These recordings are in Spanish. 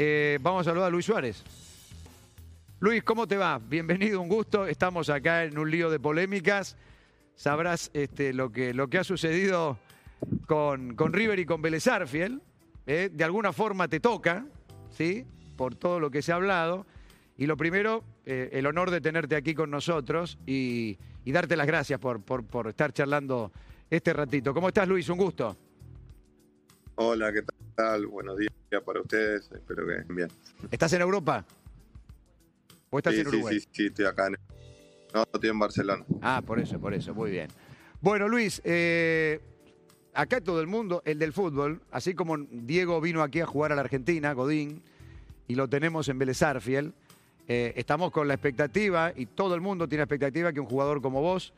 Eh, vamos a saludar a Luis Suárez. Luis, ¿cómo te va? Bienvenido, un gusto. Estamos acá en un lío de polémicas. Sabrás este, lo, que, lo que ha sucedido con, con River y con Vélez Arfiel. ¿eh? De alguna forma te toca, ¿sí? Por todo lo que se ha hablado. Y lo primero, eh, el honor de tenerte aquí con nosotros y, y darte las gracias por, por, por estar charlando este ratito. ¿Cómo estás, Luis? Un gusto. Hola, ¿qué tal? Buenos días para ustedes. Espero que estén bien. ¿Estás en Europa? ¿O estás sí, en Uruguay? Sí, sí, sí, estoy acá. En... No, estoy en Barcelona. Ah, por eso, por eso, muy bien. Bueno, Luis, eh, acá todo el mundo, el del fútbol, así como Diego vino aquí a jugar a la Argentina, Godín, y lo tenemos en Vélez Arfiel, eh, estamos con la expectativa, y todo el mundo tiene expectativa que un jugador como vos,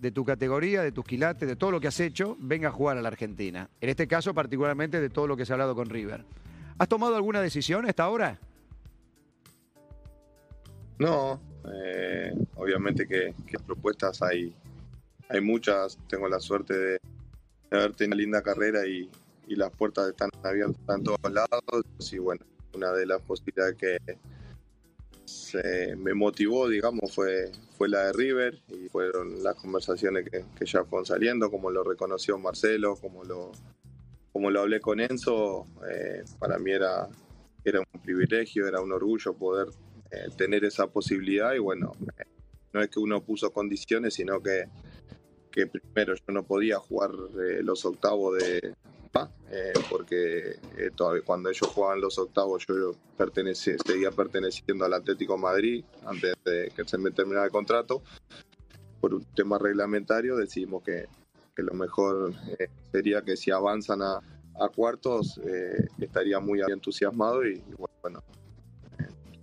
de tu categoría, de tus quilates, de todo lo que has hecho, venga a jugar a la Argentina. En este caso, particularmente de todo lo que se ha hablado con River. ¿Has tomado alguna decisión hasta ahora? No, eh, obviamente que, propuestas hay, hay muchas. Tengo la suerte de, de haber una linda carrera y, y, las puertas están abiertas en todos lados. Y bueno, una de las posibilidades que se me motivó, digamos, fue, fue la de River y fueron las conversaciones que, ya fueron saliendo, como lo reconoció Marcelo, como lo, como lo hablé con Enzo. Eh, para mí era, era un privilegio, era un orgullo poder eh, tener esa posibilidad y bueno, eh, no es que uno puso condiciones, sino que, que primero yo no podía jugar eh, los octavos de porque todavía cuando ellos jugaban los octavos yo pertenecía, seguía perteneciendo al Atlético Madrid antes de que se me terminara el contrato. Por un tema reglamentario decidimos que, lo mejor sería que si avanzan a, a cuartos estaría muy entusiasmado y, bueno,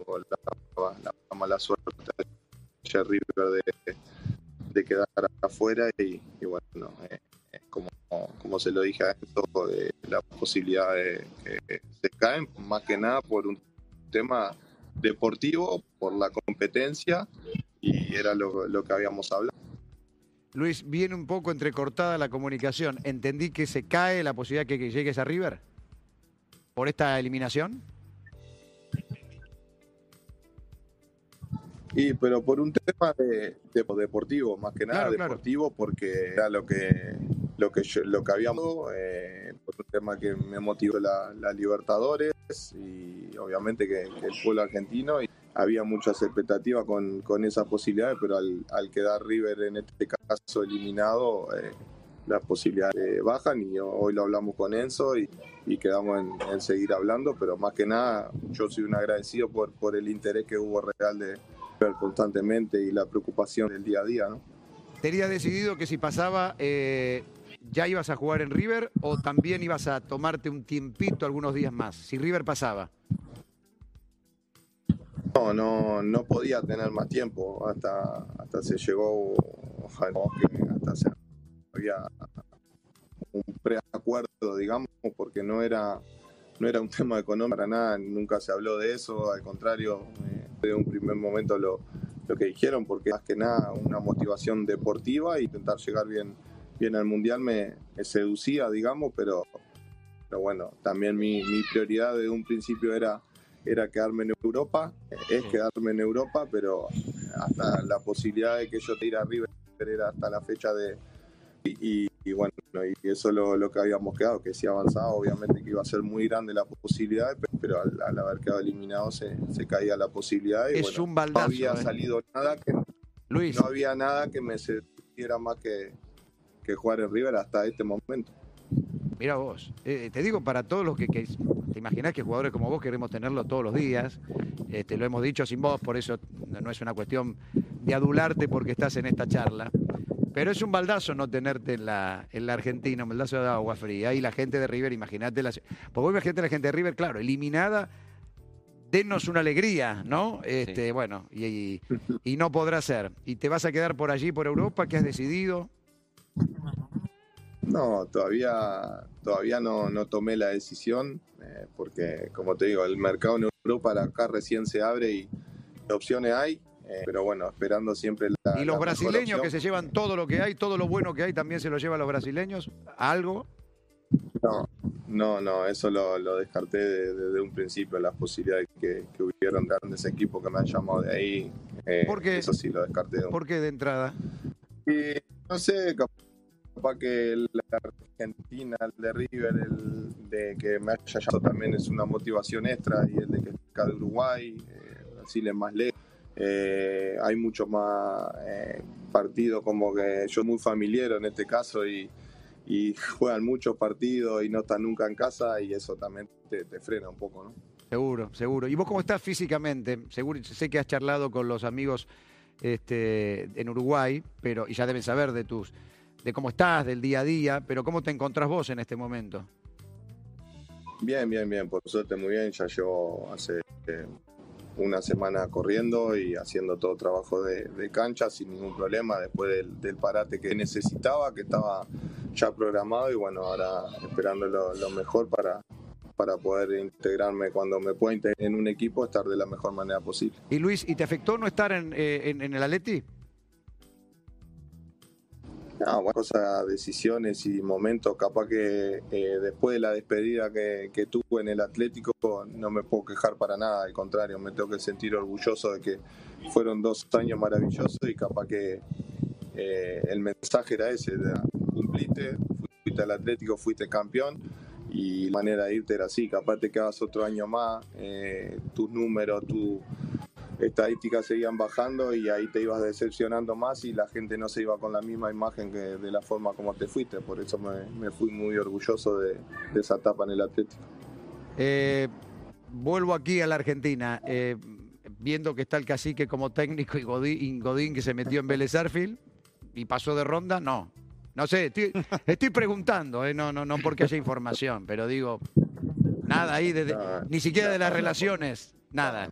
la, la, la, mala suerte de River de, de quedar afuera y, bueno, eh, como, como se lo dije a esto, de la posibilidad de que se caen, más que nada por un tema deportivo, por la competencia y era lo, lo que habíamos hablado. Luis, viene un poco entrecortada la comunicación. ¿Entendí que se cae la posibilidad que, que llegues a River? ¿Por esta eliminación? Y pero por un tema de, de deportivo, más que nada claro, deportivo, claro. porque era lo que lo que yo, lo que habíamos, eh, por un tema que me motivó la, Libertadores y obviamente que, el pueblo argentino y había muchas expectativas con, con esa posibilidad, pero al, al, quedar River en este caso eliminado, eh, las posibilidades bajan y hoy lo hablamos con Enzo y, y quedamos en, seguir hablando, pero más que nada yo soy un agradecido por, por el interés que hubo real de, constantemente y la preocupación del día a día. ¿no? ¿Tenías decidido que si pasaba eh, ya ibas a jugar en River o también ibas a tomarte un tiempito algunos días más? Si River pasaba. No, no, no podía tener más tiempo hasta, hasta se llegó, hasta se había un preacuerdo, digamos, porque no era, no era un tema económico para nada, nunca se habló de eso, al contrario, eh, de un primer momento lo, lo que dijeron, porque más que nada una motivación deportiva e intentar llegar bien, bien al Mundial me, me seducía, digamos, pero, pero bueno, también mi, mi, prioridad de un principio era, era quedarme en Europa, es quedarme en Europa, pero hasta la posibilidad de que yo te irá a River era hasta la fecha de... Y, y bueno, y eso es lo, lo, que habíamos quedado, que si avanzaba, obviamente que iba a ser muy grande la posibilidad, pero al, al haber quedado eliminado se, se, caía la posibilidad. Y es bueno, un baldazo, no había ¿eh? salido nada que Luis. no había nada que me seduciera más que, que jugar en River hasta este momento. Mira vos, eh, te digo para todos los que, que, te imaginás que jugadores como vos queremos tenerlo todos los días, este, lo hemos dicho sin vos, por eso no es una cuestión de adularte porque estás en esta charla. Pero es un baldazo no tenerte en la, en la Argentina, un baldazo de agua fría. Y la gente de River, imagínate, la, porque vos imagínate la gente de River, claro, eliminada, denos una alegría, ¿no? Este, sí. Bueno, y, y, y, no podrá ser. ¿Y te vas a quedar por allí, por Europa? ¿Qué has decidido? No, todavía, todavía no, no tomé la decisión, eh, porque como te digo, el mercado en Europa acá recién se abre y opciones hay. Eh, pero bueno, esperando siempre la. ¿Y los la brasileños que se llevan todo lo que hay, todo lo bueno que hay, también se lo llevan los brasileños? ¿Algo? No, no, no, eso lo, lo descarté de- desde un principio, las posibilidades que, que hubieron grandes equipos que me han llamado de ahí. eh, ¿Por qué? Eso sí lo descarté. de un ¿Por qué de entrada? Y, no sé, capaz que la Argentina, el de River, el de que me haya llamado también es una motivación extra y el de que es acá de Uruguay, eh, Brasil es más lejos. Eh, hay mucho más eh, partidos como que yo muy familiar en este caso y, y juegan muchos partidos y no están nunca en casa y eso también te, te frena un poco, ¿no? Seguro, seguro. ¿Y vos cómo estás físicamente? Seguro, sé que has charlado con los amigos este, en Uruguay, pero y ya deben saber de tus, de cómo estás, del día a día, pero cómo te encontrás vos en este momento. Bien, bien, bien, por suerte muy bien. Ya llevo hace eh, una semana corriendo y haciendo todo trabajo de, de cancha sin ningún problema después del, del parate que necesitaba, que estaba ya programado y bueno, ahora esperando lo, lo mejor para, para poder integrarme cuando me pueda integrar en un equipo, estar de la mejor manera posible. Y Luis, ¿y te afectó no estar en, eh, en- en el Atleti? No, bueno, cosas, decisiones y momentos, capaz que eh, después de la despedida que, que tuve en el Atlético no me puedo quejar para nada, al contrario, me tengo que sentir orgulloso de que fueron dos años maravillosos y capaz que eh, el mensaje era ese, era, cumpliste, fuiste al Atlético, fuiste campeón y la manera de irte era así, capaz te quedabas otro año más, eh, tus números, tu estadísticas seguían bajando y ahí te ibas decepcionando más y la gente no se iba con la misma imagen que de la forma como te fuiste. Por eso me, me fui muy orgulloso de, de esa etapa en el Atlético. Eh, vuelvo aquí a la Argentina, eh, viendo que está el cacique como técnico y Godín, Godín que se metió en Vélez Sarsfield y pasó de ronda, no. No sé, estoy, estoy preguntando, eh, no, no, no porque haya información, pero digo, nada ahí, No, ni siquiera de las no, relaciones, nada.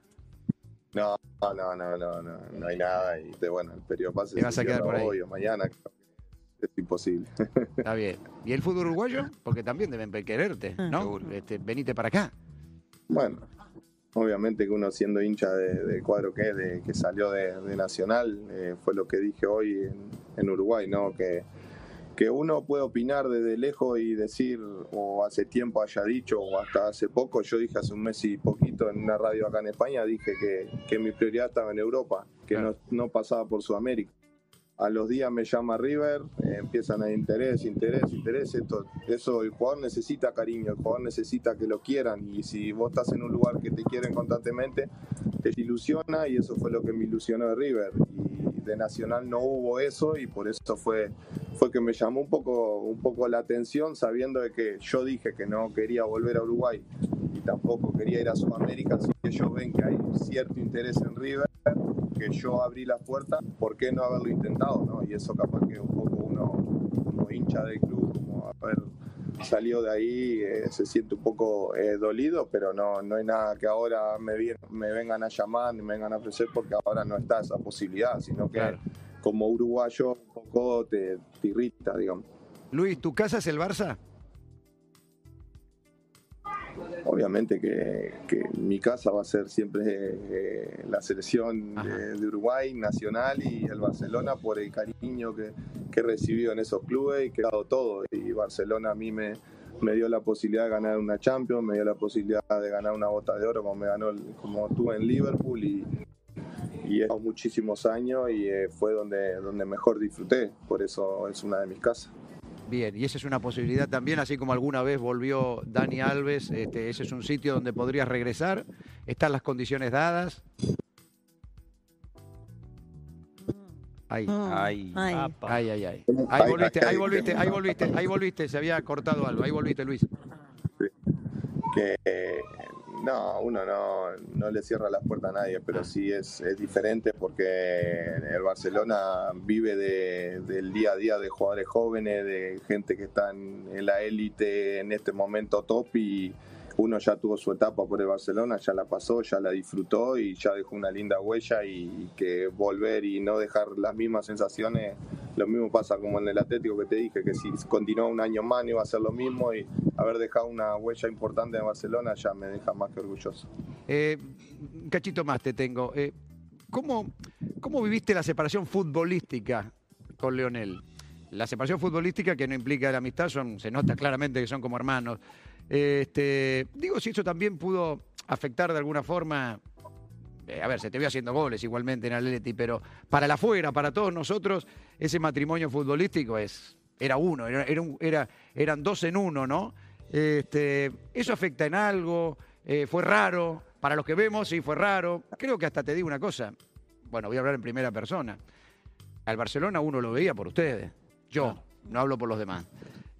No, no, no, no, no, no hay nada. Y de, bueno, el periodo pase Te vas a quedar por ahí. hoy o mañana. Es imposible. Está bien. ¿Y el fútbol uruguayo? Porque también deben quererte, ¿no? Seguro. Este, venite para acá. Bueno, obviamente que uno siendo hincha de- del cuadro que es, de, que salió de, de Nacional, eh, fue lo que dije hoy en, en Uruguay, ¿no? Que, que uno puede opinar desde lejos y decir, o hace tiempo haya dicho, o hasta hace poco, yo dije hace un mes y poquito en una radio acá en España, dije que, que mi prioridad estaba en Europa, que no, no pasaba por Sudamérica. A los días me llama River, eh, empiezan a interés, interés, interés. Esto, eso el jugador necesita cariño, el jugador necesita que lo quieran. Y si vos estás en un lugar que te quieren constantemente, te ilusiona y eso fue lo que me ilusionó de River. Y de Nacional no hubo eso y por eso fue, fue que me llamó un poco, un poco la atención sabiendo de que yo dije que no quería volver a Uruguay y tampoco quería ir a Sudamérica, así que ellos ven que hay cierto interés en River que yo abrí la puerta, ¿por qué no haberlo intentado? ¿no? Y eso capaz que un poco uno como hincha del club, como haber salido de ahí, eh, se siente un poco eh, dolido, pero no, no hay nada que ahora me, vengan a llamar, me vengan a ofrecer, porque ahora no está esa posibilidad, sino que Claro. como uruguayo un poco te, te irrita, digamos. Luis, ¿tu casa es el Barça? Obviamente que, que mi casa va a ser siempre eh, la selección de, de Uruguay, Nacional y el Barcelona por el cariño que, que he recibido en esos clubes y que he dado todo. Y Barcelona a mí me, me dio la posibilidad de ganar una Champions, me dio la posibilidad de ganar una bota de oro como me ganó el- como tuve en Liverpool y, y he estado muchísimos años y eh, fue donde, donde mejor disfruté. Por eso es una de mis casas. Bien, y esa es una posibilidad también, así como alguna vez volvió Dani Alves, este, ese es un sitio donde podrías regresar, están las condiciones dadas. Ahí, Ay, ay, ay, ay. Ahí volviste, ahí volviste, ahí volviste, ahí volviste, se había cortado algo, ahí volviste, Luis. que eh, no, uno no, no le cierra las puertas a nadie, pero sí es, es diferente porque el Barcelona vive de- del día a día de jugadores jóvenes, de gente que está en, en la élite en este momento top y uno ya tuvo su etapa por el Barcelona, ya la pasó, ya la disfrutó y ya dejó una linda huella y, que volver y no dejar las mismas sensaciones, lo mismo pasa como en el Atlético que te dije, que si continúa un año más no iba a ser lo mismo y haber dejado una huella importante en Barcelona ya me deja más que orgulloso. Eh, un cachito más te tengo. Eh, ¿cómo, ¿cómo viviste la separación futbolística con Leonel? La separación futbolística que no implica la amistad, son, se nota claramente que son como hermanos. Este, digo, si eso también pudo afectar de alguna forma eh, a ver, se te vio haciendo goles igualmente en Atleti, pero para la afuera, para todos nosotros, ese matrimonio futbolístico es, era uno, era, era, eran dos en uno, ¿no? Este, ¿Eso afecta en algo? Eh, ¿Fue raro? Para los que vemos, sí, fue raro. Creo que hasta te digo una cosa. Bueno, voy a hablar en primera persona. Al Barcelona uno lo veía por ustedes. Yo, no hablo por los demás.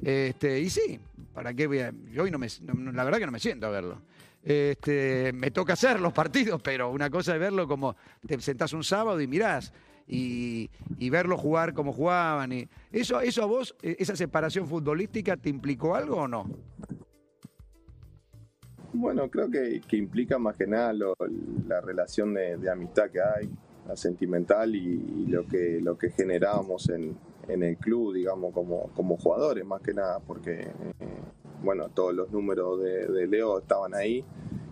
Este, y sí, ¿para qué voy a.? Yo hoy no me. la verdad que no me siento a verlo. Este, me toca hacer los partidos, pero una cosa es verlo como te sentás un sábado y mirás. Y, y verlo jugar como jugaban. Y eso, ¿Eso a vos, e, esa separación futbolística, te implicó algo o no? Bueno, creo que, implica más que nada la relación de, amistad que hay, la sentimental y, lo que lo que generábamos en, el club, digamos, como, como jugadores, más que nada, porque eh, bueno, todos los números de, Leo estaban ahí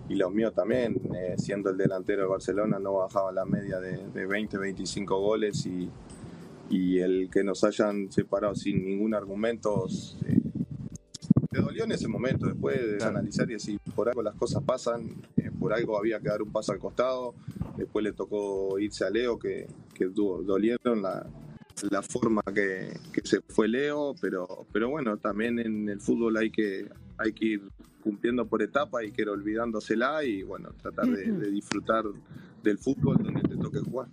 y los míos también, eh, siendo el delantero de Barcelona, no bajaba la media de, 20, 25 goles y, y, el que nos hayan separado sin ningún argumento eh, te dolió en ese momento, después de analizar y decir, por algo las cosas pasan, eh, por algo había que dar un paso al costado, después le tocó irse a Leo, que, que dolieron la, la forma que, se fue Leo, pero, pero bueno, también en el fútbol hay que, hay que ir cumpliendo por etapa y que ir olvidándosela y bueno, tratar de, de disfrutar del fútbol donde te toque jugar.